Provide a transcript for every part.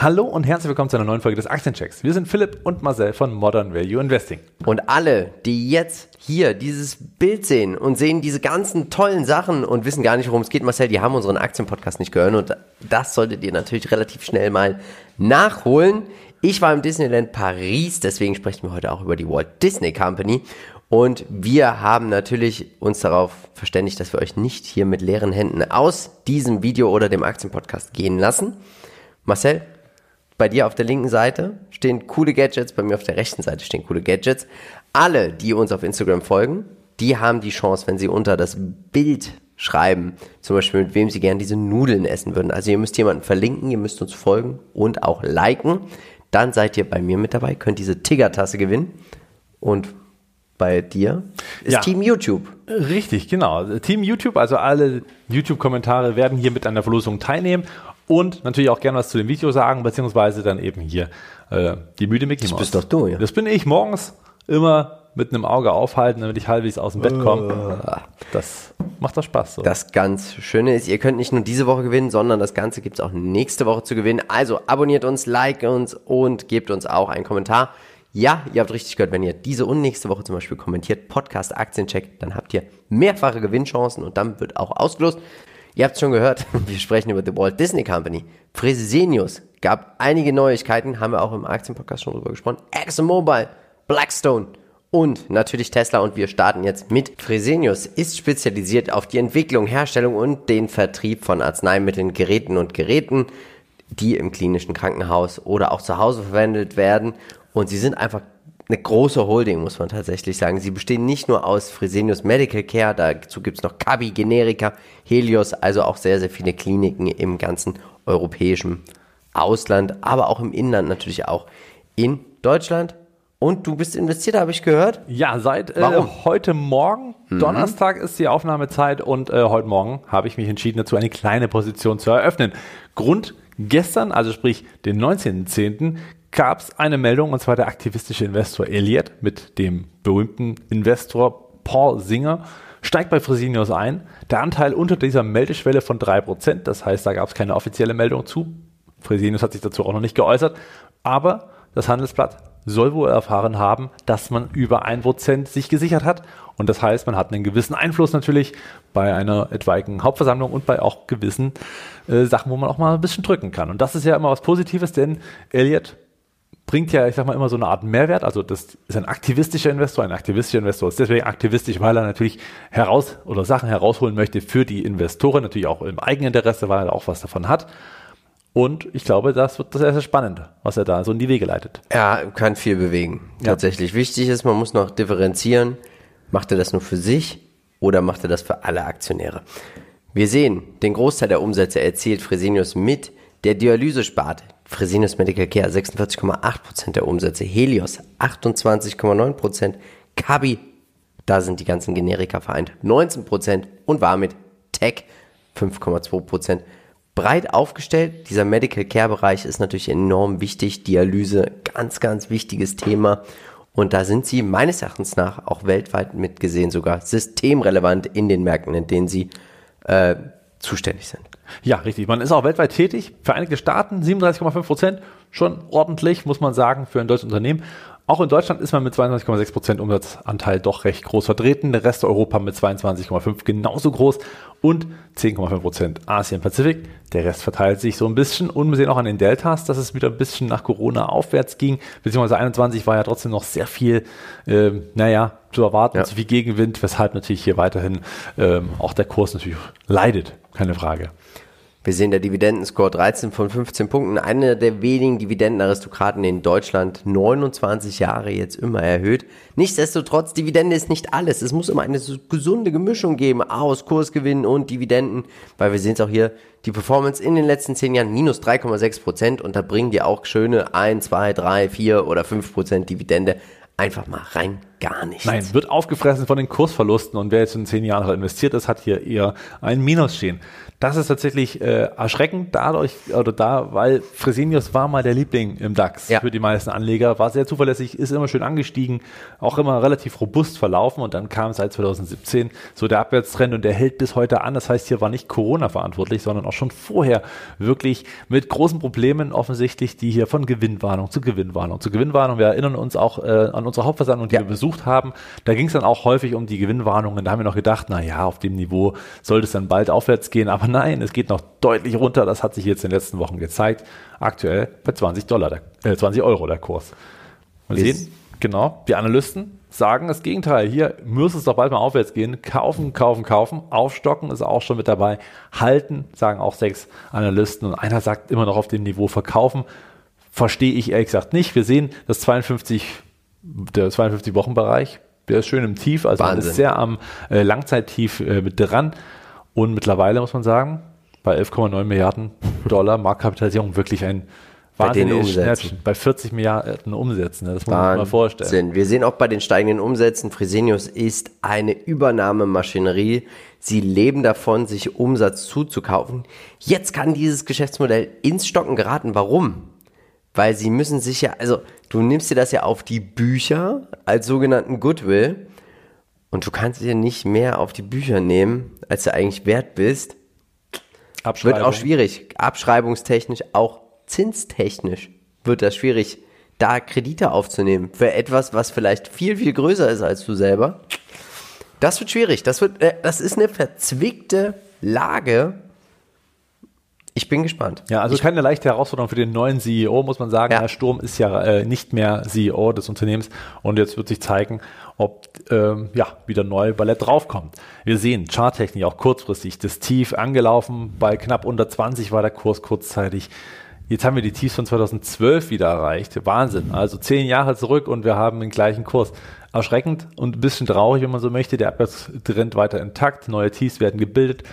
Hallo und herzlich willkommen zu einer neuen Folge des Aktienchecks. Wir sind Philipp und Marcel von Modern Value Investing. Und alle, die jetzt hier dieses Bild sehen und sehen diese ganzen tollen Sachen und wissen gar nicht, worum es geht, Marcel, die haben unseren Aktienpodcast nicht gehört und das solltet ihr natürlich relativ schnell mal nachholen. Ich war im Disneyland Paris, deswegen sprechen wir heute auch über die Walt Disney Company. Und wir haben natürlich uns darauf verständigt, dass wir euch nicht hier mit leeren Händen aus diesem Video oder dem Aktienpodcast gehen lassen. Marcel, bei dir auf der linken Seite stehen coole Gadgets, bei mir auf der rechten Seite stehen coole Gadgets. Alle, die uns auf Instagram folgen, die haben die Chance, wenn sie unter das Bild schreiben, zum Beispiel mit wem sie gerne diese Nudeln essen würden. Also ihr müsst jemanden verlinken, ihr müsst uns folgen und auch liken. Dann seid ihr bei mir mit dabei, könnt diese Tiger-Tasse gewinnen. Und bei dir ist ja. Team YouTube. Richtig, genau. Team YouTube, also alle YouTube-Kommentare werden hier mit an der Verlosung teilnehmen und natürlich auch gerne was zu dem Video sagen, beziehungsweise dann eben hier äh, die müde Mickey Mouse. Das bist doch du, ja. Das bin ich morgens immer mit einem Auge aufhalten, damit ich halbwegs aus dem Bett komme. Das macht doch Spaß. So. Das ganz Schöne ist, ihr könnt nicht nur diese Woche gewinnen, sondern das Ganze gibt es auch nächste Woche zu gewinnen. Also abonniert uns, like uns und gebt uns auch einen Kommentar. Ja, ihr habt richtig gehört, wenn ihr diese und nächste Woche zum Beispiel kommentiert, Podcast Aktiencheck, dann habt ihr mehrfache Gewinnchancen und dann wird auch ausgelost. Ihr habt es schon gehört, wir sprechen über die Walt Disney Company. Fresenius gab einige Neuigkeiten, haben wir auch im Aktienpodcast schon drüber gesprochen. ExxonMobil, Blackstone und natürlich Tesla und wir starten jetzt mit Fresenius ist spezialisiert auf die Entwicklung, Herstellung und den Vertrieb von Arzneimitteln, Geräten und Geräten, die im klinischen Krankenhaus oder auch zu Hause verwendet werden und sie sind einfach eine große Holding, muss man tatsächlich sagen. Sie bestehen nicht nur aus Fresenius Medical Care, dazu gibt es noch Kabi, Generika, Helios, also auch sehr, sehr viele Kliniken im ganzen europäischen Ausland, aber auch im Inland natürlich auch in Deutschland. Und du bist investiert, habe ich gehört? Ja, seit äh, heute Morgen, mhm. Donnerstag ist die Aufnahmezeit und äh, heute Morgen habe ich mich entschieden dazu, eine kleine Position zu eröffnen. Grund gestern, also sprich den 19.10., gab es eine Meldung, und zwar der aktivistische Investor Elliott mit dem berühmten Investor Paul Singer steigt bei Fresenius ein. Der Anteil unter dieser Meldeschwelle von 3%, das heißt, da gab es keine offizielle Meldung zu. Fresenius hat sich dazu auch noch nicht geäußert, aber das Handelsblatt soll wohl erfahren haben, dass man über 1% sich gesichert hat. Und das heißt, man hat einen gewissen Einfluss natürlich bei einer etwaigen Hauptversammlung und bei auch gewissen äh, Sachen, wo man auch mal ein bisschen drücken kann. Und das ist ja immer was Positives, denn Elliott bringt ja, ich sag mal, immer so eine Art Mehrwert. Also das ist ein aktivistischer Investor. Ein aktivistischer Investor ist deswegen aktivistisch, weil er natürlich heraus oder Sachen herausholen möchte für die Investoren, natürlich auch im Eigeninteresse, weil er auch was davon hat. Und ich glaube, das wird das erste spannend, was er da so in die Wege leitet. Ja, kann viel bewegen. Ja. Tatsächlich. Wichtig ist, man muss noch differenzieren. Macht er das nur für sich oder macht er das für alle Aktionäre? Wir sehen, den Großteil der Umsätze erzielt Fresenius mit der Dialysesparte. Fresenius Medical Care 46,8% der Umsätze, Helios 28,9%, Kabi, da sind die ganzen Generika vereint, 19% und Warmit Tech 5,2%. Breit aufgestellt, dieser Medical Care Bereich ist natürlich enorm wichtig, Dialyse, ganz, ganz wichtiges Thema. Und da sind sie meines Erachtens nach auch weltweit mitgesehen sogar systemrelevant in den Märkten, in denen sie äh, zuständig sind. Ja, richtig. Man ist auch weltweit tätig. Vereinigte Staaten 37,5 Prozent, schon ordentlich, muss man sagen, für ein deutsches Unternehmen. Auch in Deutschland ist man mit 22,6 Prozent Umsatzanteil doch recht groß vertreten. Der Rest Europa mit 22,5 genauso groß und 10,5 Prozent Asien-Pazifik. Der Rest verteilt sich so ein bisschen und wir sehen auch an den Deltas, dass es wieder ein bisschen nach Corona aufwärts ging. Beziehungsweise 21 war ja trotzdem noch sehr viel, äh, naja, zu erwarten, ja. zu viel Gegenwind, weshalb natürlich hier weiterhin ähm, auch der Kurs natürlich leidet. Keine Frage. Wir sehen der Dividendenscore 13 von 15 Punkten. Einer der wenigen Dividendenaristokraten in Deutschland. 29 Jahre jetzt immer erhöht. Nichtsdestotrotz, Dividende ist nicht alles. Es muss immer eine gesunde Gemischung geben aus Kursgewinnen und Dividenden. Weil wir sehen es auch hier, die Performance in den letzten 10 Jahren minus 3,6 Prozent. Und bringen die auch schöne 1, 2, 3, 4 oder 5 Prozent Dividende einfach mal rein gar nichts. Nein, wird aufgefressen von den Kursverlusten und wer jetzt in zehn Jahren investiert ist, hat hier eher ein Minus stehen. Das ist tatsächlich äh, erschreckend dadurch oder da, weil Fresenius war mal der Liebling im DAX Ja. für die meisten Anleger, war sehr zuverlässig, ist immer schön angestiegen, auch immer relativ robust verlaufen und dann kam seit 2017 so der Abwärtstrend und der hält bis heute an. Das heißt, hier war nicht Corona verantwortlich, sondern auch schon vorher wirklich mit großen Problemen offensichtlich, die hier von Gewinnwarnung zu Gewinnwarnung zu Gewinnwarnung. Wir erinnern uns auch äh, an unsere Hauptversammlung, die Ja. wir besucht haben. Da ging es dann auch häufig um die Gewinnwarnungen. Da haben wir noch gedacht, na ja, auf dem Niveau sollte es dann bald aufwärts gehen. Aber nein, es geht noch deutlich runter. Das hat sich jetzt in den letzten Wochen gezeigt. Aktuell bei 20 Dollar, der, äh, 20 Euro der Kurs. Und wir Wir sehen, genau, die Analysten sagen das Gegenteil. Hier muss es doch bald mal aufwärts gehen. Kaufen, kaufen, kaufen. Aufstocken ist auch schon mit dabei. Halten, sagen auch sechs Analysten. Und einer sagt immer noch auf dem Niveau verkaufen. Verstehe ich ehrlich gesagt nicht. Wir sehen, das 52, der 52-Wochen-Bereich, der ist schön im Tief. Also man ist sehr am äh, Langzeittief äh, mit dran. Und mittlerweile muss man sagen, bei 11,9 Milliarden Dollar Marktkapitalisierung wirklich ein wahnsinniges. Schnäppchen. Bei 40 Milliarden Umsätzen. ne? Das muss man sich mal vorstellen. Wir sehen auch bei den steigenden Umsätzen, Fresenius ist eine Übernahmemaschinerie. Sie leben davon, sich Umsatz zuzukaufen. Jetzt kann dieses Geschäftsmodell ins Stocken geraten. Warum? Weil sie müssen sich ja, also du nimmst dir das ja auf die Bücher als sogenannten Goodwill und du kannst dir nicht mehr auf die Bücher nehmen, als du eigentlich wert bist. Wird Abschreibung. auch schwierig. Abschreibungstechnisch, auch zinstechnisch wird das schwierig, da Kredite aufzunehmen für etwas, was vielleicht viel, viel größer ist als du selber. Das wird schwierig. Das, wird, äh, das ist eine verzwickte Lage. Ich bin gespannt. Ja, also keine leichte Herausforderung für den neuen CEO, muss man sagen. Ja. Herr Sturm ist ja äh, nicht mehr CEO des Unternehmens und jetzt wird sich zeigen, ob ähm, ja wieder neu Ballett draufkommt. Wir sehen charttechnisch auch kurzfristig das Tief angelaufen. Bei knapp unter 20 war der Kurs kurzzeitig. Jetzt haben wir die Tiefs von 2012 wieder erreicht. Wahnsinn. Also zehn Jahre zurück und wir haben den gleichen Kurs. Erschreckend und ein bisschen traurig, wenn man so möchte. Der Abwärtstrend weiter intakt. Neue Tiefs werden gebildet.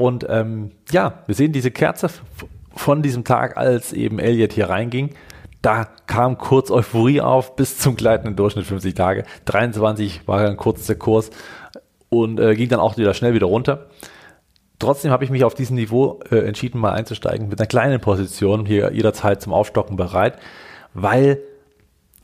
Und ähm, ja, wir sehen diese Kerze von diesem Tag, als eben Elliott hier reinging. Da kam kurz Euphorie auf bis zum gleitenden Durchschnitt 50 Tage. 23 war dann kurz der Kurs und äh, ging dann auch wieder schnell wieder runter. Trotzdem habe ich mich auf diesem Niveau äh, entschieden, mal einzusteigen mit einer kleinen Position, hier jederzeit zum Aufstocken bereit, weil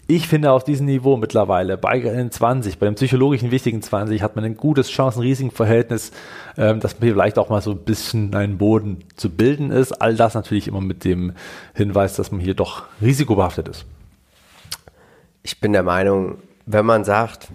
ich finde, auf diesem Niveau mittlerweile, bei den 20, bei dem psychologischen wichtigen 20, hat man ein gutes Chancen-Risiken-Verhältnis, ähm, dass man vielleicht auch mal so ein bisschen einen Boden zu bilden ist. All das natürlich immer mit dem Hinweis, dass man hier doch risikobehaftet ist. Ich bin der Meinung, wenn man sagt,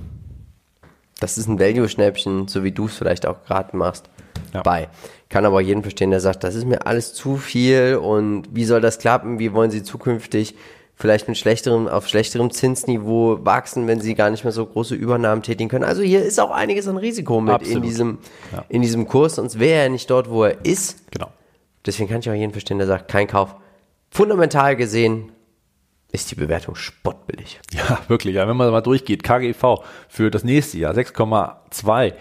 das ist ein Value-Schnäppchen, so wie du es vielleicht auch gerade machst, Ja. bei. Kann aber jeden verstehen, der sagt, das ist mir alles zu viel und wie soll das klappen? Wie wollen sie zukünftig vielleicht mit schlechterem, auf schlechterem Zinsniveau wachsen, wenn sie gar nicht mehr so große Übernahmen tätigen können? Also hier ist auch einiges an Risiko mit in Absolut. diesem, Ja. in diesem Kurs, sonst wäre er nicht dort, wo er ist. Genau. Deswegen kann ich auch jeden verstehen, der sagt, kein Kauf. Fundamental gesehen ist die Bewertung spottbillig. Ja, wirklich. Ja, wenn man mal durchgeht, KGV für das nächste Jahr 6,2.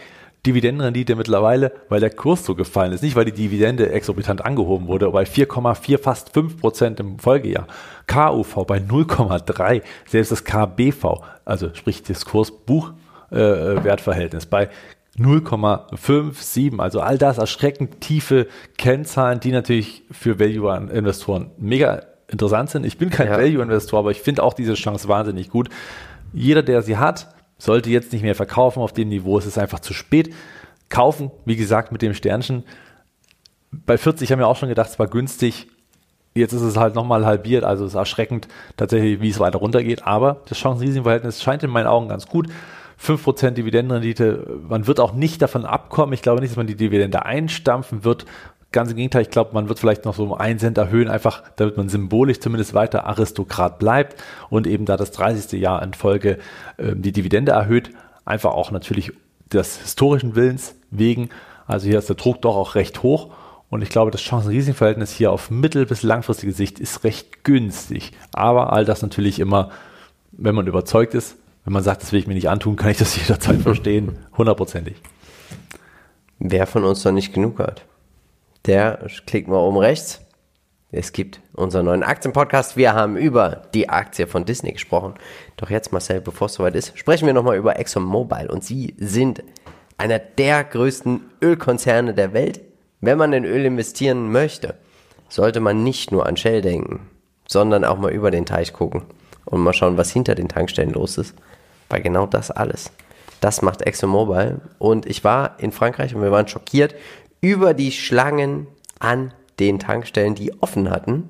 Dividendenrendite mittlerweile, weil der Kurs so gefallen ist, nicht weil die Dividende exorbitant angehoben wurde, bei 4,4, fast 5 Prozent im Folgejahr. KUV bei 0,3, selbst das KBV, also sprich das Kursbuchwertverhältnis äh, bei 0,57, also all das erschreckend tiefe Kennzahlen, die natürlich für Value-Investoren mega interessant sind. Ich bin kein Ja. Value-Investor, aber ich finde auch diese Chance wahnsinnig gut. Jeder, der sie hat, sollte jetzt nicht mehr verkaufen auf dem Niveau. Es ist einfach zu spät. Kaufen, wie gesagt, mit dem Sternchen. Bei 40 haben wir auch schon gedacht, es war günstig. Jetzt ist es halt nochmal halbiert, also es ist erschreckend tatsächlich, wie es weiter runtergeht. Aber das Chancen-Risiken-Verhältnis scheint in meinen Augen ganz gut. 5% Dividendenrendite, man wird auch nicht davon abkommen. Ich glaube nicht, dass man die Dividende einstampfen wird. Ganz im Gegenteil, ich glaube, man wird vielleicht noch so um einen Cent erhöhen, einfach damit man symbolisch zumindest weiter Aristokrat bleibt und eben da das 30. Jahr in Folge ähm, die Dividende erhöht. Einfach auch natürlich des historischen Willens wegen. Also hier ist der Druck doch auch recht hoch. Und ich glaube, das Chancen-Risiken-Verhältnis hier auf mittel- bis langfristige Sicht ist recht günstig. Aber all das natürlich immer, wenn man überzeugt ist, wenn man sagt, das will ich mir nicht antun, kann ich das jederzeit verstehen. Hundertprozentig. Wer von uns noch nicht genug hat, der klickt mal oben rechts, Es gibt unseren neuen Aktienpodcast. Wir haben über die Aktie von Disney gesprochen. Doch jetzt, Marcel, bevor es soweit ist, sprechen wir nochmal über ExxonMobil. Und sie sind einer der größten Ölkonzerne der Welt. Wenn man in Öl investieren möchte, sollte man nicht nur an Shell denken, sondern auch mal über den Teich gucken und mal schauen, was hinter den Tankstellen los ist. Weil genau das alles, das macht ExxonMobil. Und ich war in Frankreich und wir waren schockiert über die Schlangen an den Tankstellen, die offen hatten,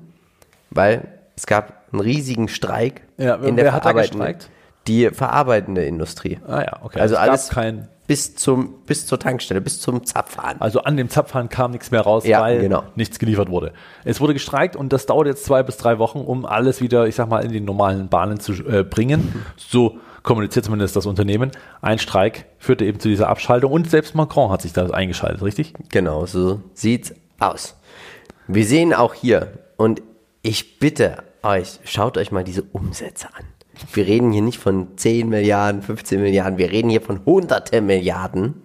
weil es gab einen riesigen Streik Ja, in wer der hat da gestreikt? die verarbeitende Industrie. Ah ja, okay. Also es gab alles kein, bis zum bis zur Tankstelle, bis zum Zapfhahn. also an dem Zapfhahn kam nichts mehr raus, Ja, weil genau. nichts geliefert wurde. Es wurde gestreikt und das dauert jetzt zwei bis drei Wochen, um alles wieder, ich sag mal, in die normalen Bahnen zu äh, bringen. So kommuniziert zumindest das Unternehmen. Ein Streik führte eben zu dieser Abschaltung und selbst Macron hat sich da eingeschaltet, richtig? Genau, so sieht's aus. Wir sehen auch hier und ich bitte euch, schaut euch mal diese Umsätze an. Wir reden hier nicht von 10 Milliarden, 15 Milliarden, wir reden hier von hunderte Milliarden.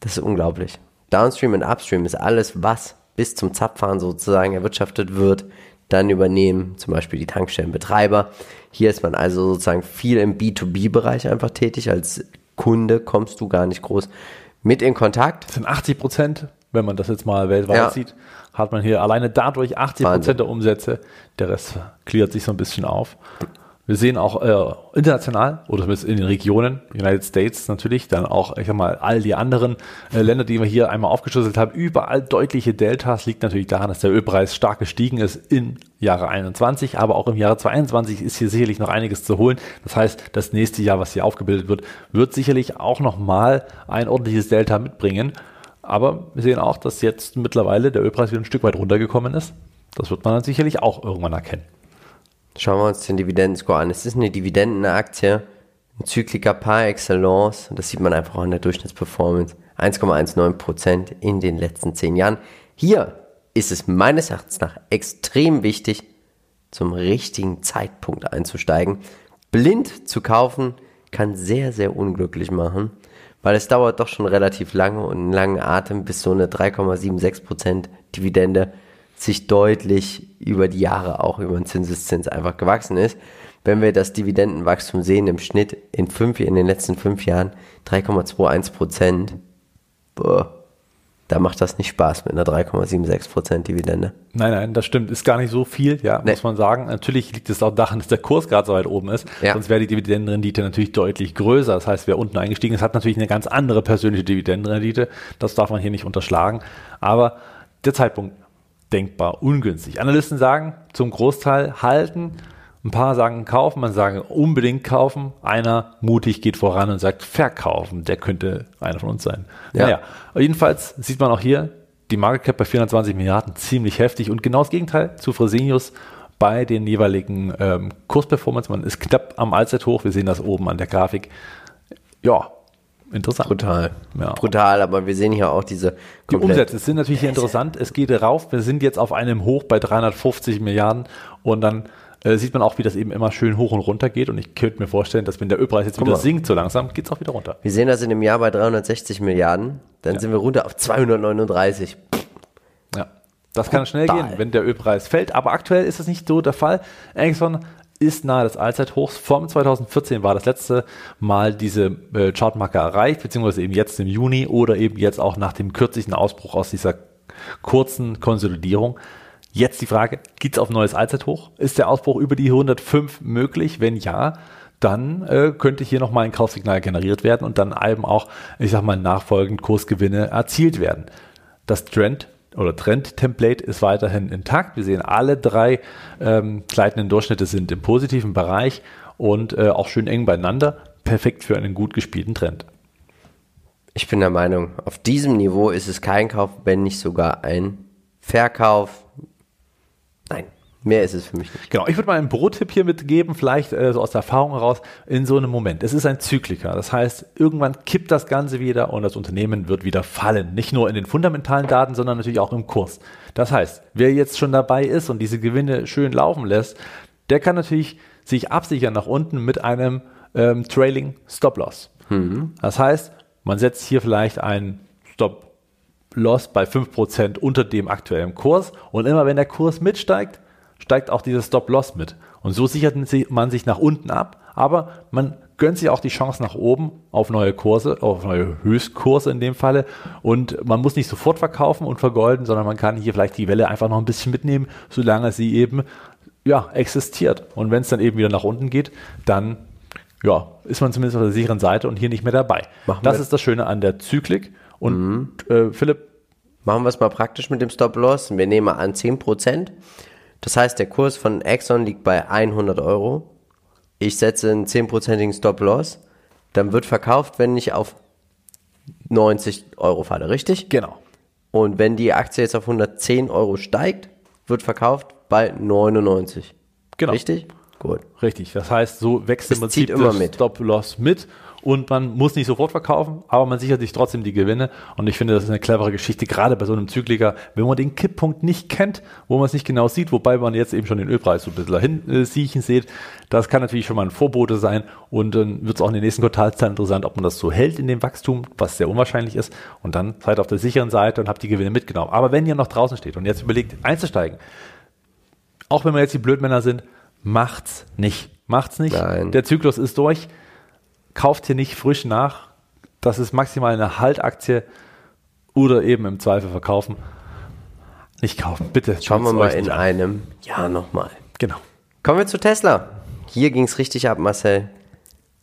Das ist unglaublich. Downstream und Upstream ist alles, was bis zum Zapfhahn sozusagen erwirtschaftet wird, dann übernehmen zum Beispiel die Tankstellenbetreiber. Hier ist man also sozusagen viel im B2B-Bereich einfach tätig. Als Kunde kommst du gar nicht groß mit in Kontakt. Das sind 80 Prozent, wenn man das jetzt mal weltweit Ja. sieht, hat man hier alleine dadurch 80 Wahnsinn. Prozent der Umsätze. Der Rest klärt sich so ein bisschen auf. Wir sehen auch äh, international oder zumindest in den Regionen, United States natürlich, dann auch, ich sag mal, all die anderen äh, Länder, die wir hier einmal aufgeschlüsselt haben, überall deutliche Deltas. Liegt natürlich daran, dass der Ölpreis stark gestiegen ist im Jahre 21, aber auch im Jahre 22 ist hier sicherlich noch einiges zu holen. Das heißt, das nächste Jahr, was hier aufgebildet wird, wird sicherlich auch nochmal ein ordentliches Delta mitbringen. Aber wir sehen auch, dass jetzt mittlerweile der Ölpreis wieder ein Stück weit runtergekommen ist. Das wird man dann sicherlich auch irgendwann erkennen. Schauen wir uns den Dividendenscore an. Es ist eine Dividendenaktie, ein Zykliker par excellence. Das sieht man einfach auch in der Durchschnittsperformance. 1,19% in den letzten 10 Jahren. Hier ist es meines Erachtens nach extrem wichtig, zum richtigen Zeitpunkt einzusteigen. Blind zu kaufen kann sehr, sehr unglücklich machen, weil es dauert doch schon relativ lange und einen langen Atem, bis so eine 3,76% Dividende sich deutlich über die Jahre auch über den Zinseszins einfach gewachsen ist. Wenn wir das Dividendenwachstum sehen im Schnitt in fünf, in den letzten fünf Jahren 3,21 Prozent, boah, da macht das nicht Spaß mit einer 3,76 Prozent Dividende. Nein, nein, das stimmt. Ist gar nicht so viel, ja, Nee. muss man sagen. Natürlich liegt es auch daran, dass der Kurs gerade so weit oben ist. Ja. Sonst wäre die Dividendenrendite natürlich deutlich größer. Das heißt, wer unten eingestiegen ist, hat natürlich eine ganz andere persönliche Dividendenrendite. Das darf man hier nicht unterschlagen. Aber der Zeitpunkt denkbar ungünstig. Analysten sagen zum Großteil halten. Ein paar sagen kaufen, man sagen unbedingt kaufen. Einer mutig geht voran und sagt verkaufen. Der könnte einer von uns sein. Ja. Naja, jedenfalls sieht man auch hier die Market Cap bei 420 Milliarden ziemlich heftig und genau das Gegenteil zu Fresenius bei den jeweiligen ähm, Kursperformance. Man ist knapp am Allzeithoch. Wir sehen das oben an der Grafik. Ja, interessant. Brutal. Ja. Brutal, aber wir sehen hier auch diese Die Umsätze sind natürlich hier interessant. Es geht rauf. Wir sind jetzt auf einem Hoch bei 350 Milliarden und dann äh, sieht man auch, wie das eben immer schön hoch und runter geht. Und ich könnte mir vorstellen, dass wenn der Ölpreis jetzt wieder mal. sinkt so langsam, geht es auch wieder runter. Wir sehen das in dem Jahr bei 360 Milliarden, dann sind wir runter auf 239. Ja. Das kann schnell gehen, wenn der Ölpreis fällt. Aber aktuell ist das nicht so der Fall. Exxon ist nahe des Allzeithochs. Vom 2014 war das letzte Mal diese äh, Chartmarke erreicht, beziehungsweise eben jetzt im Juni oder eben jetzt auch nach dem kürzlichen Ausbruch aus dieser kurzen Konsolidierung. Jetzt die Frage, gibt es auf ein neues Allzeithoch? Ist der Ausbruch über die 105 möglich? Wenn ja, dann äh, könnte hier nochmal ein Kaufsignal generiert werden und dann eben auch, ich sag mal, nachfolgend Kursgewinne erzielt werden. Das Trend oder Trend-Template ist weiterhin intakt. Wir sehen, alle drei ähm, gleitenden Durchschnitte sind im positiven Bereich und äh, auch schön eng beieinander. Perfekt für einen gut gespielten Trend. Ich bin der Meinung, auf diesem Niveau ist es kein Kauf, wenn nicht sogar ein Verkauf. Nein, mehr ist es für mich nicht. Genau, ich würde mal einen Pro-Tipp hier mitgeben, vielleicht äh, so aus der Erfahrung heraus, in so einem Moment. Es ist ein Zykliker, das heißt, irgendwann kippt das Ganze wieder und das Unternehmen wird wieder fallen. Nicht nur in den fundamentalen Daten, sondern natürlich auch im Kurs. Das heißt, wer jetzt schon dabei ist und diese Gewinne schön laufen lässt, der kann natürlich sich absichern nach unten mit einem ähm, Trailing Stop Loss. Das heißt, man setzt hier vielleicht einen Stop Loss bei 5% unter dem aktuellen Kurs. Und immer wenn der Kurs mitsteigt, steigt auch dieses Stop-Loss mit. Und so sichert man sich nach unten ab, aber man gönnt sich auch die Chance nach oben auf neue Kurse, auf neue Höchstkurse in dem Falle. Und man muss nicht sofort verkaufen und vergolden, sondern man kann hier vielleicht die Welle einfach noch ein bisschen mitnehmen, solange sie eben ja, existiert. Und wenn es dann eben wieder nach unten geht, dann ja, ist man zumindest auf der sicheren Seite und hier nicht mehr dabei. Machen das ist das Schöne an der Zyklik. Und äh, Philipp, Machen wir es mal praktisch mit dem Stop-Loss. Wir nehmen mal an 10%. Das heißt, der Kurs von Exxon liegt bei 100 Euro. Ich setze einen 10%igen Stop-Loss. Dann wird verkauft, wenn ich auf 90 Euro falle, richtig? genau. Und wenn die Aktie jetzt auf 110 Euro steigt, wird verkauft bei 99. Genau. Richtig? Gut. Richtig. Das heißt, so wächst Es im Prinzip immer mit. Stop-Loss mit und man muss nicht sofort verkaufen, aber man sichert sich trotzdem die Gewinne. Und ich finde, das ist eine clevere Geschichte, gerade bei so einem Zykliker, wenn man den Kipppunkt nicht kennt, wo man es nicht genau sieht, wobei man jetzt eben schon den Ölpreis so ein bisschen dahin äh, siechen sieht. Das kann natürlich schon mal ein Vorbote sein und dann wird es auch in den nächsten Quartalszahlen interessant, ob man das so hält in dem Wachstum, was sehr unwahrscheinlich ist. Und dann seid auf der sicheren Seite und habt die Gewinne mitgenommen. Aber wenn ihr noch draußen steht und jetzt überlegt, einzusteigen, auch wenn wir jetzt die Blödmänner sind, macht's nicht. Macht's nicht. Nein. Der Zyklus ist durch. Kauft hier nicht frisch nach. Das ist maximal eine Haltaktie oder eben im Zweifel verkaufen. Nicht kaufen, bitte. Schauen wir mal in an. einem Jahr nochmal. Genau. Kommen wir zu Tesla. Hier ging es richtig ab, Marcel.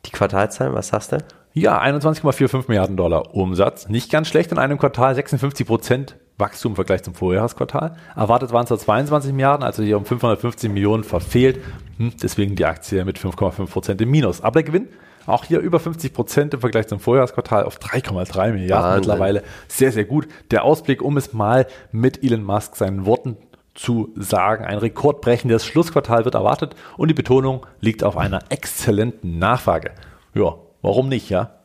Die Quartalzahlen, was sagst du? Ja, 21,45 Milliarden Dollar Umsatz. Nicht ganz schlecht in einem Quartal, 56 Prozent Wachstum im Vergleich zum Vorjahresquartal. Erwartet waren es zwar 22 Milliarden, also hier um 550 Millionen verfehlt. Hm, deswegen die Aktie mit 5,5 Prozent im Minus. Aber der Gewinn auch hier über 50 Prozent im Vergleich zum Vorjahresquartal auf 3,3 Milliarden Wahnsinn. mittlerweile. Sehr, sehr gut. Der Ausblick, um es mal mit Elon Musk seinen Worten zu sagen, ein rekordbrechendes Schlussquartal wird erwartet und die Betonung liegt auf einer exzellenten Nachfrage. Ja, warum nicht, ja?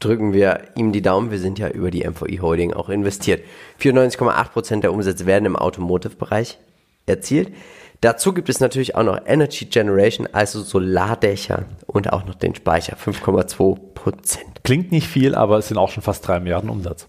Drücken wir ihm die Daumen. Wir sind ja über die MVI Holding auch investiert. 94,8% der Umsätze werden im Automotive-Bereich erzielt. Dazu gibt es natürlich auch noch Energy Generation, also Solardächer und auch noch den Speicher, 5,2%. Klingt nicht viel, aber es sind auch schon fast drei Milliarden Umsatz.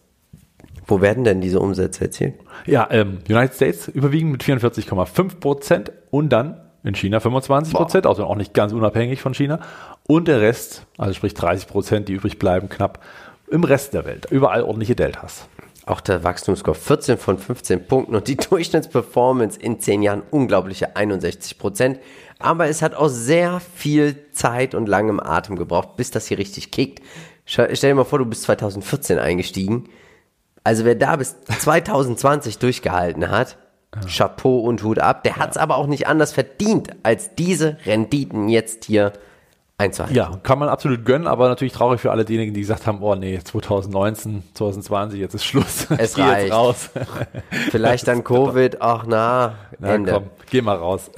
Wo werden denn diese Umsätze erzielt? Ja, ähm, United States überwiegend mit 44,5 Prozent und dann in China 25 Prozent, also auch nicht ganz unabhängig von China. Und der Rest, also sprich 30 Prozent, die übrig bleiben, knapp im Rest der Welt. Überall ordentliche Deltas. Auch der Wachstumsscore 14 von 15 Punkten und die Durchschnittsperformance in 10 Jahren unglaubliche 61 Prozent. Aber es hat auch sehr viel Zeit und langem Atem gebraucht, bis das hier richtig kickt. Stell stell dir mal vor, du bist 2014 eingestiegen. Also wer da bis 2020 durchgehalten hat, Chapeau und Hut ab. Der hat es aber auch nicht anders verdient, als diese Renditen jetzt hier einzuhalten. Ja, kann man absolut gönnen, aber natürlich traurig für alle diejenigen, die gesagt haben, oh nee, 2019, 2020, jetzt ist Schluss. Es reicht. raus. Vielleicht dann Covid, ach na, Na, Ende. komm, geh mal raus.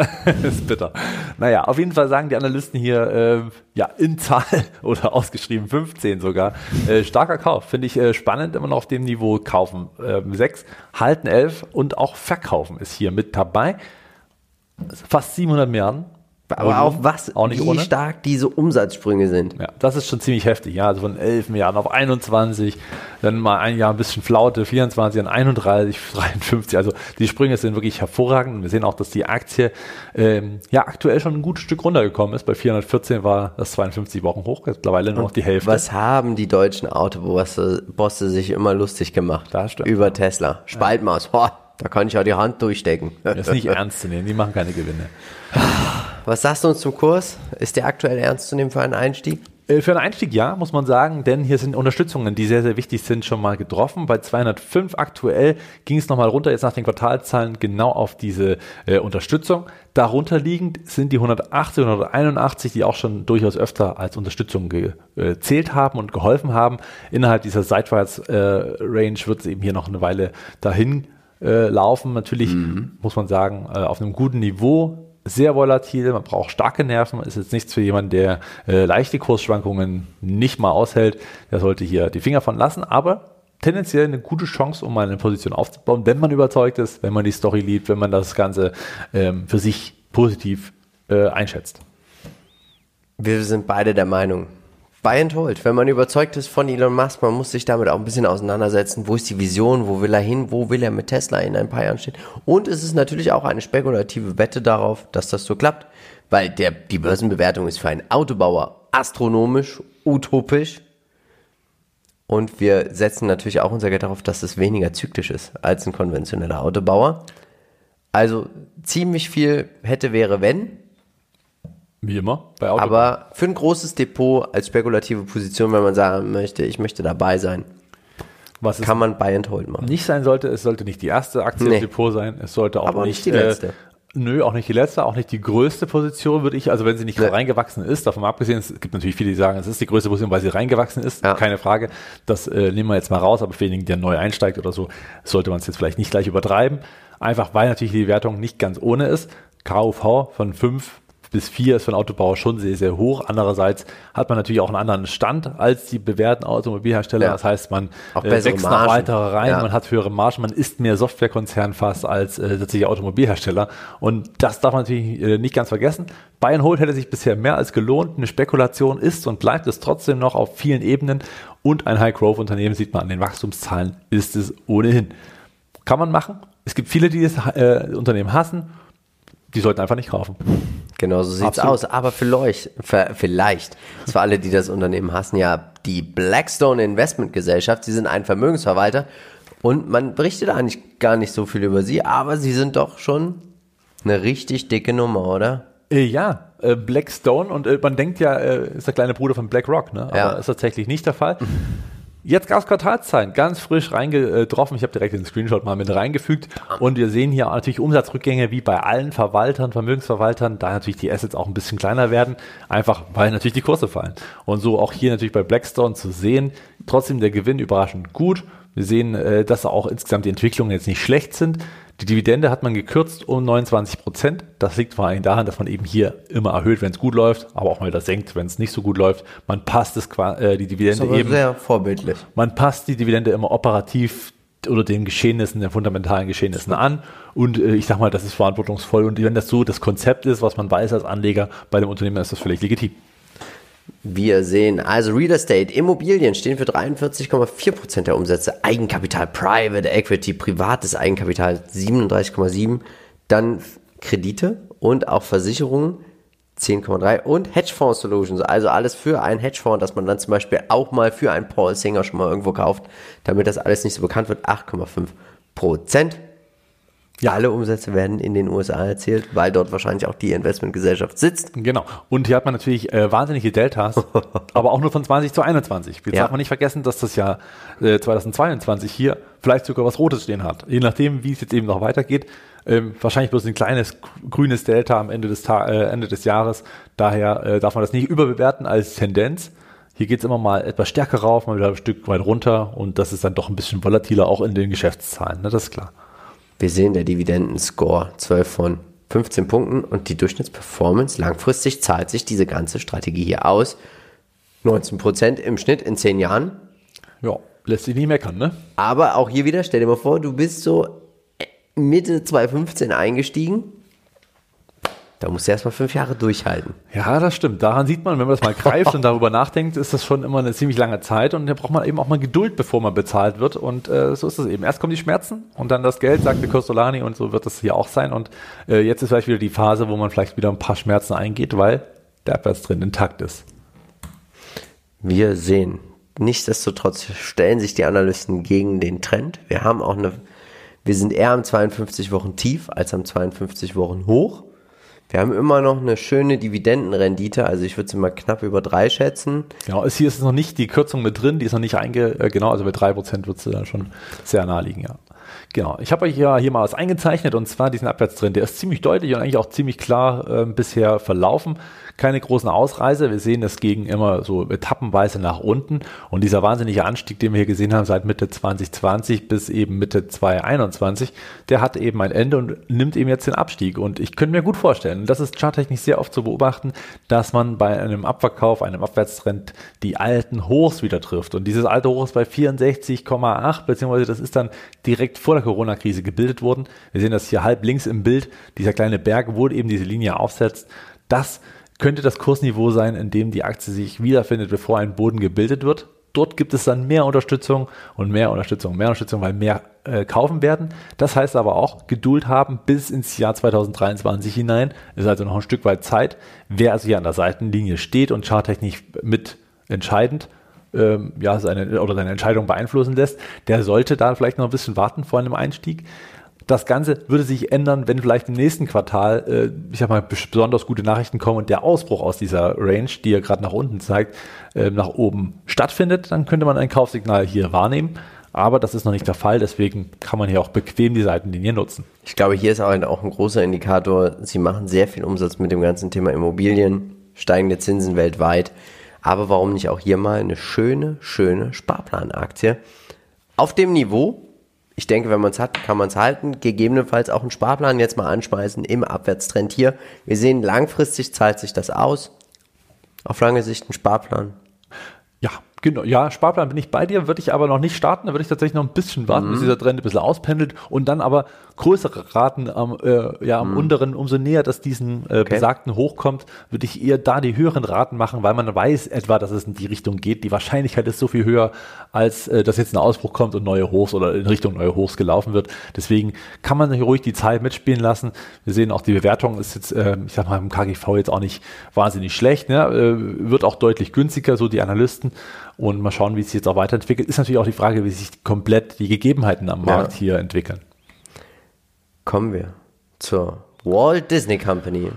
ist bitter. Naja, auf jeden Fall sagen die Analysten hier, ähm, ja, in Zahl oder ausgeschrieben 15 sogar. Äh, starker Kauf. Finde ich äh, spannend, immer noch auf dem Niveau kaufen. Ähm, 6, halten 11 und auch verkaufen ist hier mit dabei. Fast 700 Milliarden. Aber auch was, Auch wie ohne. stark diese Umsatzsprünge sind. Ja, das ist schon ziemlich heftig. Ja, also von 11 Milliarden auf 21, dann mal ein Jahr ein bisschen Flaute, 24, dann 31, 53. Also die Sprünge sind wirklich hervorragend. Und wir sehen auch, dass die Aktie ähm, ja aktuell schon ein gutes Stück runtergekommen ist. Bei 414 war das 52 Wochen hoch, mittlerweile nur noch die Hälfte. Was haben die deutschen Autobosse Bosse sich immer lustig gemacht? Das stimmt. Über Tesla. Spaltmaß. Boah, da kann ich auch die Hand durchstecken. Das ist nicht ernst zu nehmen, die machen keine Gewinne. Was sagst du uns zum Kurs? Ist der aktuell ernst zu nehmen für einen Einstieg? Äh, Für einen Einstieg ja, muss man sagen, denn hier sind Unterstützungen, die sehr, sehr wichtig sind, schon mal getroffen. Bei 205 aktuell ging es nochmal runter, jetzt nach den Quartalzahlen genau auf diese äh, Unterstützung. Darunter liegend sind die 180 und 181, die auch schon durchaus öfter als Unterstützung gezählt haben und geholfen haben. Innerhalb dieser Seitwärts-Range wird es eben hier noch eine Weile dahin äh, laufen. Natürlich muss man sagen, äh, auf einem guten Niveau sehr volatil, man braucht starke Nerven, ist jetzt nichts für jemanden, der äh, leichte Kursschwankungen nicht mal aushält, der sollte hier die Finger von lassen, aber tendenziell eine gute Chance, um mal eine Position aufzubauen, wenn man überzeugt ist, wenn man die Story liebt, wenn man das Ganze ähm, für sich positiv äh, einschätzt. Wir sind beide der Meinung, Buy and hold. Wenn man überzeugt ist von Elon Musk, man muss sich damit auch ein bisschen auseinandersetzen. Wo ist die Vision? Wo will er hin? Wo will er mit Tesla in ein paar Jahren stehen? Und es ist natürlich auch eine spekulative Wette darauf, dass das so klappt. Weil der, die Börsenbewertung ist für einen Autobauer astronomisch, utopisch. Und wir setzen natürlich auch unser Geld darauf, dass es weniger zyklisch ist als ein konventioneller Autobauer. Also ziemlich viel hätte, wäre, wenn. Wie immer bei Auto. Aber für ein großes Depot als spekulative Position, wenn man sagen möchte, ich möchte dabei sein, Was kann man Buy and Hold machen. nicht sein sollte, es sollte nicht die erste Aktie Nee. im Depot sein. Es sollte auch Aber nicht, nicht die letzte. Äh, nö, auch nicht die letzte, auch nicht die größte Position, würde ich, also wenn sie nicht Nee. reingewachsen ist, davon mal abgesehen, es gibt natürlich viele, die sagen, es ist die größte Position, weil sie reingewachsen ist, Ja. keine Frage. Das äh, nehmen wir jetzt mal raus, aber für denjenigen, der neu einsteigt oder so, sollte man es jetzt vielleicht nicht gleich übertreiben. Einfach weil natürlich die Wertung nicht ganz ohne ist. KUV von 5 bis 4 ist für einen Autobauer schon sehr, sehr hoch. Andererseits hat man natürlich auch einen anderen Stand als die bewährten Automobilhersteller. Ja. Das heißt, man äh, wächst noch Margen. weiter rein, Ja. man hat höhere Margen, man ist mehr Softwarekonzern fast als äh, tatsächlich Automobilhersteller. Und das darf man natürlich äh, nicht ganz vergessen. And Hold hätte sich bisher mehr als gelohnt. Eine Spekulation ist und bleibt es trotzdem noch auf vielen Ebenen. Und ein High-Growth-Unternehmen sieht man an den Wachstumszahlen, ist es ohnehin. Kann man machen. Es gibt viele, die das äh, Unternehmen hassen. Die sollten einfach nicht kaufen. Genau so sieht's Absolut. aus. Aber vielleicht, ist für alle, die das Unternehmen hassen, ja, die Blackstone Investment Gesellschaft, sie sind ein Vermögensverwalter und man berichtet eigentlich gar nicht so viel über sie, aber sie sind doch schon eine richtig dicke Nummer, oder? Äh, ja, äh, Blackstone und äh, man denkt ja, ist der kleine Bruder von BlackRock, ne? aber Ja. ist tatsächlich nicht der Fall. Jetzt gab es Quartalszahlen, ganz frisch reingetroffen. Ich habe direkt den Screenshot mal mit reingefügt. Und wir sehen hier natürlich Umsatzrückgänge wie bei allen Verwaltern, Vermögensverwaltern, da natürlich die Assets auch ein bisschen kleiner werden, einfach weil natürlich die Kurse fallen. Und so auch hier natürlich bei Blackstone zu sehen, trotzdem der Gewinn überraschend gut. Wir sehen, äh, dass auch insgesamt die Entwicklungen jetzt nicht schlecht sind. Die Dividende hat man gekürzt um 29 Prozent. Das liegt vor allem daran, dass man eben hier immer erhöht, wenn es gut läuft, aber auch mal wieder senkt, wenn es nicht so gut läuft. Man passt es, äh, die Dividende eben sehr vorbildlich. man passt die Dividende immer operativ oder den Geschehnissen, den fundamentalen Geschehnissen an. Und äh, ich sag mal, das ist verantwortungsvoll. Und wenn das so das Konzept ist, was man weiß als Anleger bei dem Unternehmen, ist das völlig legitim. Wir sehen also Real Estate, Immobilien stehen für 43,4 Prozent der Umsätze, Eigenkapital, Private Equity, privates Eigenkapital 37,7%, dann Kredite und auch Versicherungen 10,3% und Hedgefonds Solutions, also alles für einen Hedgefonds, dass man dann zum Beispiel auch mal für einen Paul Singer schon mal irgendwo kauft, damit das alles nicht so bekannt wird, 8,5%. Prozent. Ja. Alle Umsätze werden in den USA erzielt, weil dort wahrscheinlich auch die Investmentgesellschaft sitzt. Genau. Und hier hat man natürlich äh, wahnsinnige Deltas, aber auch nur von 20 zu 21. Jetzt Ja. darf man nicht vergessen, dass das Jahr äh, 2022 hier vielleicht sogar was Rotes stehen hat. Je nachdem, wie es jetzt eben noch weitergeht. Ähm, wahrscheinlich bloß ein kleines grünes Delta am Ende des, Ta äh, Ende des Jahres. Daher äh, darf man das nicht überbewerten als Tendenz. Hier geht es immer mal etwas stärker rauf, mal wieder ein Stück weit runter und das ist dann doch ein bisschen volatiler auch in den Geschäftszahlen. Ne? Das ist klar. Wir sehen der Dividendenscore 12 von 15 Punkten und die Durchschnittsperformance langfristig zahlt sich diese ganze Strategie hier aus. 19% im Schnitt in 10 Jahren. Ja, lässt sich nicht meckern, ne? Aber auch hier wieder, stell dir mal vor, du bist so Mitte 2015 eingestiegen. Da musst du erstmal fünf Jahre durchhalten. Ja, das stimmt. Daran sieht man, wenn man das mal greift und darüber nachdenkt, ist das schon immer eine ziemlich lange Zeit und da braucht man eben auch mal Geduld, bevor man bezahlt wird und äh, so ist es eben. Erst kommen die Schmerzen und dann das Geld, sagte Costolani und so wird das hier auch sein und äh, jetzt ist vielleicht wieder die Phase, wo man vielleicht wieder ein paar Schmerzen eingeht, weil der Abwärtstrend intakt ist. Wir sehen, nichtsdestotrotz stellen sich die Analysten gegen den Trend. Wir haben auch eine, wir sind eher am 52 Wochen tief als am 52 Wochen hoch. Wir haben immer noch eine schöne Dividendenrendite, also ich würde sie mal knapp über drei schätzen. Genau, ist hier ist noch nicht die Kürzung mit drin, die ist noch nicht einge, äh, genau, also bei 3% wird sie dann schon sehr nahe liegen, ja. Genau, ich habe euch ja hier mal was eingezeichnet und zwar diesen Abwärtstrend, der ist ziemlich deutlich und eigentlich auch ziemlich klar äh, bisher verlaufen. Keine großen Ausreißer, wir sehen das gegen immer so etappenweise nach unten und dieser wahnsinnige Anstieg, den wir hier gesehen haben seit Mitte 2020 bis eben Mitte 2021, der hat eben ein Ende und nimmt eben jetzt den Abstieg und ich könnte mir gut vorstellen, das ist charttechnisch sehr oft zu beobachten, dass man bei einem Abverkauf, einem Abwärtstrend die alten Hochs wieder trifft und dieses alte Hoch ist bei 64,8 beziehungsweise das ist dann direkt vor der Corona-Krise gebildet worden. Wir sehen das hier halb links im Bild, dieser kleine Berg, wo eben diese Linie aufsetzt. Das könnte das Kursniveau sein, in dem die Aktie sich wiederfindet, bevor ein Boden gebildet wird. Dort gibt es dann mehr Unterstützung und mehr Unterstützung, mehr Unterstützung, weil mehr äh, kaufen werden. Das heißt aber auch Geduld haben bis ins Jahr 2023 hinein. Ist also noch ein Stück weit Zeit. Wer also hier an der Seitenlinie steht und charttechnisch mit entscheidend ähm, ja, seine, oder seine Entscheidung beeinflussen lässt, der sollte da vielleicht noch ein bisschen warten vor einem Einstieg. Das Ganze würde sich ändern, wenn vielleicht im nächsten Quartal, äh, ich sag mal, besonders gute Nachrichten kommen und der Ausbruch aus dieser Range, die er gerade nach unten zeigt, äh, nach oben stattfindet. Dann könnte man ein Kaufsignal hier wahrnehmen. Aber das ist noch nicht der Fall, deswegen kann man hier auch bequem die Seitenlinie nutzen. Ich glaube, hier ist auch ein großer Indikator. Sie machen sehr viel Umsatz mit dem ganzen Thema Immobilien, steigende Zinsen weltweit. Aber warum nicht auch hier mal eine schöne, schöne Sparplanaktie auf dem Niveau? Ich denke, wenn man es hat, kann man es halten. Gegebenenfalls auch einen Sparplan jetzt mal anschmeißen im Abwärtstrend hier. Wir sehen, langfristig zahlt sich das aus. Auf lange Sicht ein Sparplan. Ja, Genau, ja, Sparplan bin ich bei dir, würde ich aber noch nicht starten, da würde ich tatsächlich noch ein bisschen warten, mhm. bis dieser Trend ein bisschen auspendelt und dann aber größere Raten am, äh, ja, am mhm. unteren, umso näher das diesen äh, okay. besagten hochkommt, würde ich eher da die höheren Raten machen, weil man weiß etwa, dass es in die Richtung geht. Die Wahrscheinlichkeit ist so viel höher, als äh, dass jetzt ein Ausbruch kommt und neue Hochs oder in Richtung neue Hochs gelaufen wird. Deswegen kann man hier ruhig die Zeit mitspielen lassen. Wir sehen auch, die Bewertung ist jetzt, äh, ich sag mal, im KGV jetzt auch nicht wahnsinnig schlecht, ne? äh, wird auch deutlich günstiger, so die Analysten. Und mal schauen, wie es sich jetzt auch weiterentwickelt. Ist natürlich auch die Frage, wie sich komplett die Gegebenheiten am Markt ja. hier entwickeln. Kommen wir zur Walt Disney Company.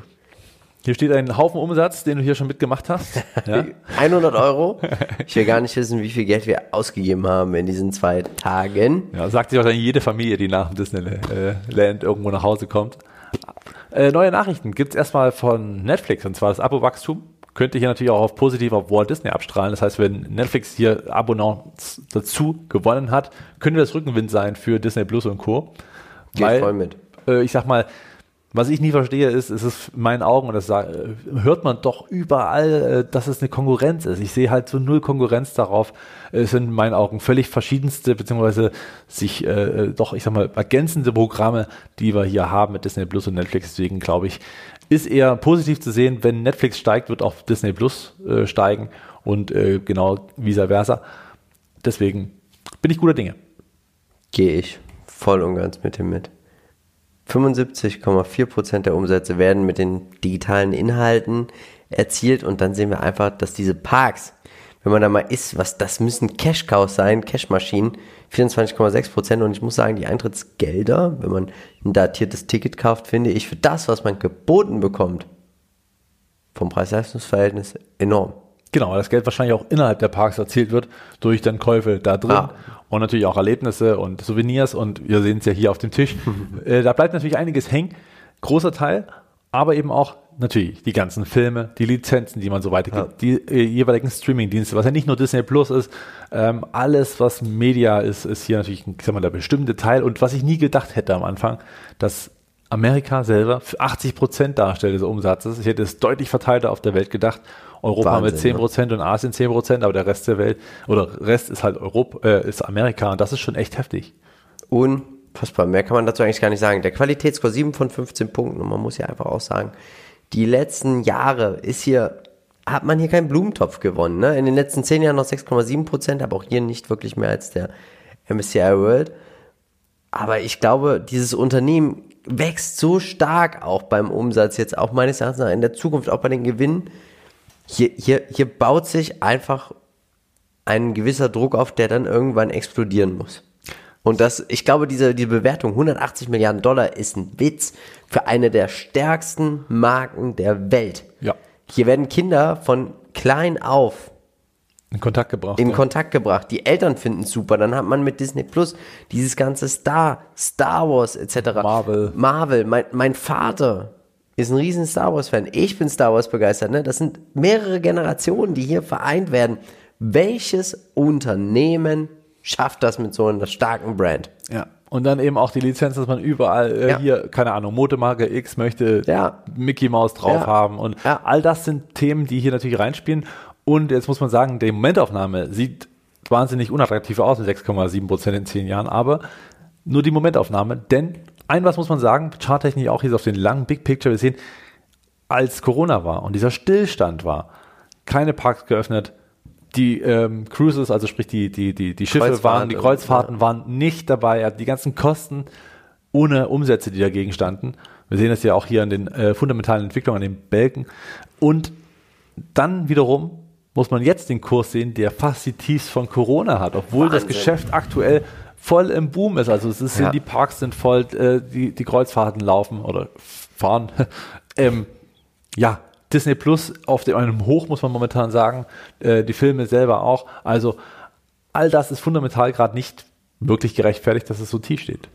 Hier steht ein Haufen Umsatz, den du hier schon mitgemacht hast. Ja. 100 Euro. Ich will gar nicht wissen, wie viel Geld wir ausgegeben haben in diesen zwei Tagen. Ja, sagt sich wahrscheinlich jede Familie, die nach dem Disneyland irgendwo nach Hause kommt. Äh, neue Nachrichten gibt es erstmal von Netflix, und zwar das Abo-Wachstum könnte hier natürlich auch auf positiv auf Walt Disney abstrahlen. Das heißt, wenn Netflix hier Abonnents dazu gewonnen hat, könnte das Rückenwind sein für Disney Plus und Co. Geht Weil, voll mit. Äh, ich sag mal, was ich nie verstehe, ist, ist es in meinen Augen, und das hört man doch überall, äh, dass es eine Konkurrenz ist. Ich sehe halt so null Konkurrenz darauf. Es sind in meinen Augen völlig verschiedenste, beziehungsweise sich äh, doch, ich sag mal, ergänzende Programme, die wir hier haben mit Disney Plus und Netflix. Deswegen glaube ich, ist eher positiv zu sehen, wenn Netflix steigt, wird auch Disney Plus äh, steigen und äh, genau vice versa. Deswegen bin ich guter Dinge. Gehe ich voll und ganz mit dem mit. 75,4% der Umsätze werden mit den digitalen Inhalten erzielt und dann sehen wir einfach, dass diese Parks, wenn man da mal ist, was das müssen Cash-Cows sein, Cash-Maschinen, 24,6% und ich muss sagen, die Eintrittsgelder, wenn man ein datiertes Ticket kauft, finde ich für das, was man geboten bekommt, vom Preis-Leistungs-Verhältnis enorm. Genau, das Geld wahrscheinlich auch innerhalb der Parks erzielt wird durch dann Käufe da drin ah. und natürlich auch Erlebnisse und Souvenirs und wir sehen es ja hier auf dem Tisch. äh, da bleibt natürlich einiges hängen, großer Teil, aber eben auch natürlich die ganzen Filme, die Lizenzen, die man so weitergibt, ja. die äh, jeweiligen Streaming-Dienste, was ja nicht nur Disney Plus ist, ähm, alles, was Media ist, ist hier natürlich, ich sag mal, der bestimmte Teil und was ich nie gedacht hätte am Anfang, dass Amerika selber für 80 Prozent darstellt des Umsatzes. Ich hätte es deutlich verteilter auf der Welt gedacht. Europa Wahnsinn, mit 10 Prozent ne? und Asien 10 Prozent, aber der Rest der Welt oder Rest ist halt Europa, äh, ist Amerika und das ist schon echt heftig. Unfassbar. Mehr kann man dazu eigentlich gar nicht sagen. Der Qualitätsscore 7 von 15 Punkten und man muss ja einfach auch sagen, die letzten Jahre ist hier, hat man hier keinen Blumentopf gewonnen. Ne? In den letzten 10 Jahren noch 6,7 Prozent, aber auch hier nicht wirklich mehr als der MSCI World. Aber ich glaube, dieses Unternehmen wächst so stark auch beim Umsatz jetzt auch meines Erachtens nach in der Zukunft, auch bei den Gewinnen. Hier, hier, hier baut sich einfach ein gewisser Druck auf, der dann irgendwann explodieren muss. Und das, ich glaube, diese, die Bewertung 180 Milliarden Dollar ist ein Witz für eine der stärksten Marken der Welt. Ja. Hier werden Kinder von klein auf in Kontakt gebracht. In ja. Kontakt gebracht. Die Eltern finden es super. Dann hat man mit Disney Plus dieses ganze Star, Star Wars etc. Marvel. Marvel. Mein, mein Vater ist ein riesen Star Wars Fan. Ich bin Star Wars begeistert. Ne? Das sind mehrere Generationen, die hier vereint werden. Welches Unternehmen schafft das mit so einer starken Brand. Ja. Und dann eben auch die Lizenz, dass man überall äh, ja. hier, keine Ahnung, Modemarke X möchte ja. Mickey Mouse drauf ja. haben. Und all das sind Themen, die hier natürlich reinspielen. Und jetzt muss man sagen, die Momentaufnahme sieht wahnsinnig unattraktiv aus mit 6,7 Prozent in zehn Jahren, aber nur die Momentaufnahme, denn ein was muss man sagen, charttechnisch auch hier auf den langen Big Picture, wir sehen, als Corona war und dieser Stillstand war, keine Parks geöffnet, die ähm, Cruises, also sprich die, die, die, die Schiffe waren, die also, Kreuzfahrten waren nicht dabei, er hat die ganzen Kosten ohne Umsätze, die dagegen standen. Wir sehen das ja auch hier an den äh, fundamentalen Entwicklungen, an den Belgen. Und dann wiederum muss man jetzt den Kurs sehen, der fast die Tiefs von Corona hat, obwohl das Wahnsinn. Geschäft aktuell voll im Boom ist. Also es ist, Ja. die Parks sind voll, äh, die, die Kreuzfahrten laufen oder fahren. ähm, ja, Disney Plus auf dem, einem Hoch, muss man momentan sagen. Äh, die Filme selber auch. Also all das ist fundamental gerade nicht wirklich gerechtfertigt, dass es so tief steht.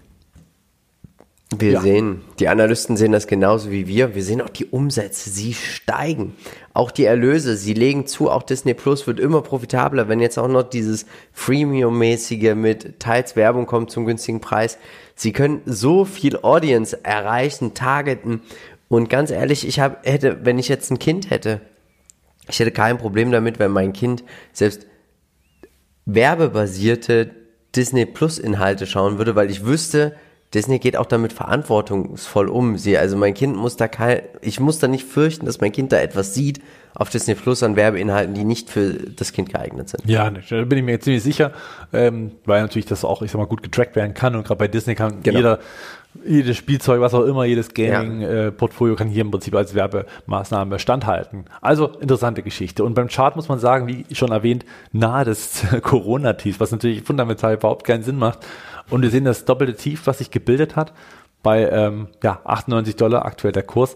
Wir Ja. sehen, die Analysten sehen das genauso wie wir. Wir sehen auch die Umsätze, sie steigen. Auch die Erlöse, sie legen zu. Auch Disney Plus wird immer profitabler, wenn jetzt auch noch dieses Freemium-mäßige mit teils Werbung kommt zum günstigen Preis. Sie können so viel Audience erreichen, targeten. Und ganz ehrlich, ich hab, hätte, wenn ich jetzt ein Kind hätte, ich hätte kein Problem damit, wenn mein Kind selbst werbebasierte Disney Plus Inhalte schauen würde, weil ich wüsste, Disney geht auch damit verantwortungsvoll um. Sie, also mein Kind muss da kein, ich muss da nicht fürchten, dass mein Kind da etwas sieht auf Disney Plus an Werbeinhalten, die nicht für das Kind geeignet sind. Ja, ne, da bin ich mir ziemlich sicher, ähm, weil natürlich das auch, ich sag mal, gut getrackt werden kann und gerade bei Disney kann Genau. jeder, jedes Spielzeug, was auch immer, jedes Gaming-Portfolio kann hier im Prinzip als Werbemaßnahme standhalten. Also interessante Geschichte. Und beim Chart muss man sagen, wie schon erwähnt, nahe des Corona-Tiefs, was natürlich fundamental überhaupt keinen Sinn macht. Und wir sehen das doppelte Tief, was sich gebildet hat, bei ähm, ja, 98 Dollar aktuell der Kurs.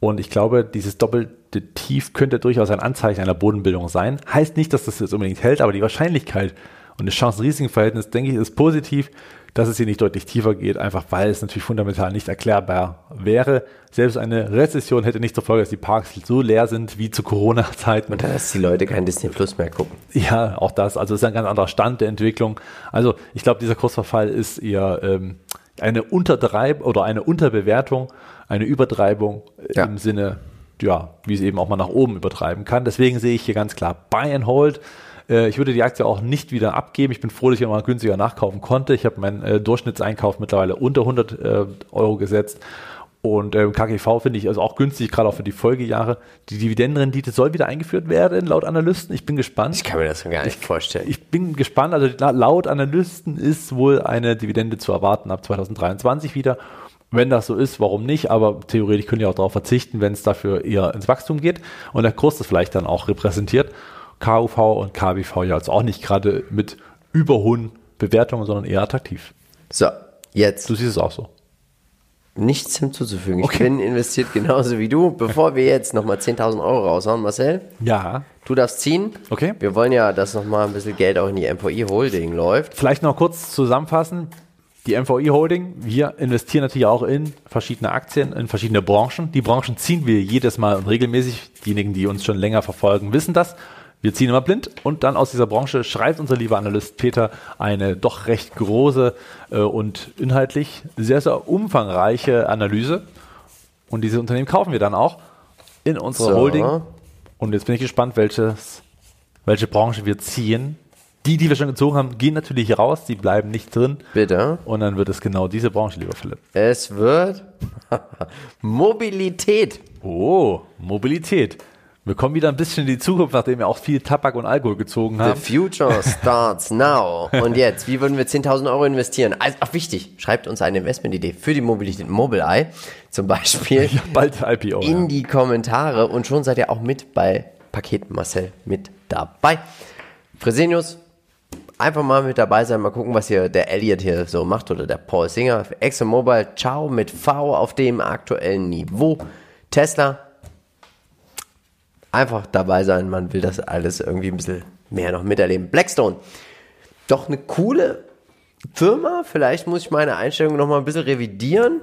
Und ich glaube, dieses doppelte Tief könnte durchaus ein Anzeichen einer Bodenbildung sein. Heißt nicht, dass das jetzt unbedingt hält, aber die Wahrscheinlichkeit und das Chancen-Risiken-Verhältnis, denke ich, ist positiv, dass es hier nicht deutlich tiefer geht, einfach weil es natürlich fundamental nicht erklärbar wäre. Selbst eine Rezession hätte nicht zur Folge, dass die Parks so leer sind wie zu Corona-Zeiten. Und dass die Leute kein Disney Plus mehr gucken. Ja, auch das. Also es ist ein ganz anderer Stand der Entwicklung. Also ich glaube, dieser Kursverfall ist eher ähm, eine Untertreib oder eine Unterbewertung, eine Übertreibung Ja. im Sinne, ja, wie es eben auch mal nach oben übertreiben kann. Deswegen sehe ich hier ganz klar Buy and Hold. Äh, Ich würde die Aktie auch nicht wieder abgeben. Ich bin froh, dass ich mal günstiger nachkaufen konnte. Ich habe meinen äh, Durchschnittseinkauf mittlerweile unter 100 äh, Euro gesetzt. Und ähm, KGV finde ich also auch günstig, gerade auch für die Folgejahre. Die Dividendenrendite soll wieder eingeführt werden, laut Analysten. Ich bin gespannt. Ich kann mir das gar nicht vorstellen. Ich bin gespannt. Also la- laut Analysten ist wohl eine Dividende zu erwarten ab 2023 wieder. Wenn das so ist, warum nicht? Aber theoretisch können die auch darauf verzichten, wenn es dafür eher ins Wachstum geht und der Kurs das vielleicht dann auch repräsentiert. KUV und KBV ja also auch nicht gerade mit überhohen Bewertungen, sondern eher attraktiv. So, jetzt Du siehst es auch so. nichts hinzuzufügen. Ich Okay. bin investiert genauso wie du. Bevor wir jetzt nochmal 10.000 Euro raushauen, Marcel, Ja. du darfst ziehen. Okay. Wir wollen ja, dass nochmal ein bisschen Geld auch in die MVI Holding läuft. Vielleicht noch kurz zusammenfassen. Die MVI Holding, wir investieren natürlich auch in verschiedene Aktien, in verschiedene Branchen. Die Branchen ziehen wir jedes Mal und regelmäßig. Diejenigen, die uns schon länger verfolgen, wissen das. Wir ziehen immer blind und dann aus dieser Branche schreibt unser lieber Analyst Peter eine doch recht große äh, und inhaltlich sehr, sehr umfangreiche Analyse. Und diese Unternehmen kaufen wir dann auch in unserer So. Holding. Und jetzt bin ich gespannt, welches, welche Branche wir ziehen. Die, die wir schon gezogen haben, gehen natürlich raus, die bleiben nicht drin. Bitte. Und dann wird es genau diese Branche, lieber Philipp. Es wird Mobilität. Oh, Mobilität. Wir kommen wieder ein bisschen in die Zukunft, nachdem wir auch viel Tabak und Alkohol gezogen The haben. future starts now. Und jetzt, wie würden wir 10.000 Euro investieren? Also, ach, wichtig, schreibt uns eine Investmentidee für die Mobilität Mobileye zum Beispiel Ja, bald IPO. in Ja. die Kommentare und schon seid ihr auch mit bei Paket Marcel mit dabei. Fresenius, einfach mal mit dabei sein, mal gucken, was hier der Elliot hier so macht oder der Paul Singer. ExxonMobil, ciao mit V auf dem aktuellen Niveau. Tesla, einfach dabei sein, man will das alles irgendwie ein bisschen mehr noch miterleben. Blackstone, doch eine coole Firma, vielleicht muss ich meine Einstellung noch mal ein bisschen revidieren.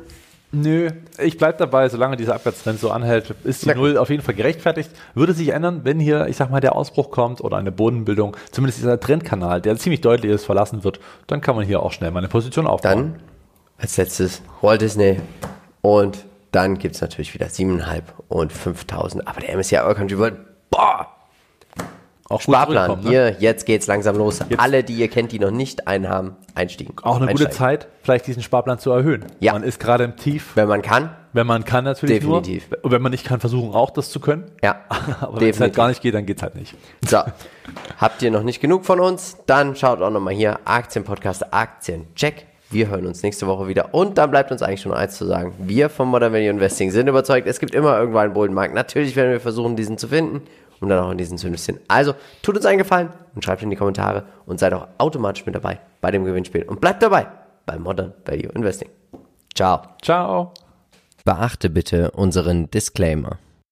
Nö, ich bleib dabei, solange dieser Abwärtstrend so anhält, ist die Null auf jeden Fall gerechtfertigt. Würde sich ändern, wenn hier, ich sag mal, der Ausbruch kommt oder eine Bodenbildung, zumindest dieser Trendkanal, der ziemlich deutlich ist, verlassen wird, dann kann man hier auch schnell mal eine Position aufbauen. Dann als letztes Walt Disney und dann gibt es natürlich wieder 7.500 und 5.000. Aber der MSCI World Country World, boah, auch Sparplan, ne? hier, jetzt geht's langsam los. Jetzt- Alle, die ihr kennt, die noch nicht einen haben, einstiegen. Auch eine gute. Zeit, vielleicht diesen Sparplan zu erhöhen. Ja. Man ist gerade im Tief. Wenn man kann, Wenn man kann natürlich Definitiv. nur. Und wenn man nicht kann, versuchen auch das zu können. Ja, Aber wenn es halt gar nicht geht, dann geht's halt nicht. So, habt ihr noch nicht genug von uns? Dann schaut auch nochmal hier Aktienpodcast Aktiencheck. Wir hören uns nächste Woche wieder. Und dann bleibt uns eigentlich schon eins zu sagen. Wir vom Modern Value Investing sind überzeugt, es gibt immer irgendwo einen Bullenmarkt. Natürlich werden wir versuchen, diesen zu finden und dann auch in diesen zu investieren. Also, tut uns einen Gefallen und schreibt in die Kommentare und seid auch automatisch mit dabei bei dem Gewinnspiel. Und bleibt dabei bei Modern Value Investing. Ciao. Ciao. Beachte bitte unseren Disclaimer.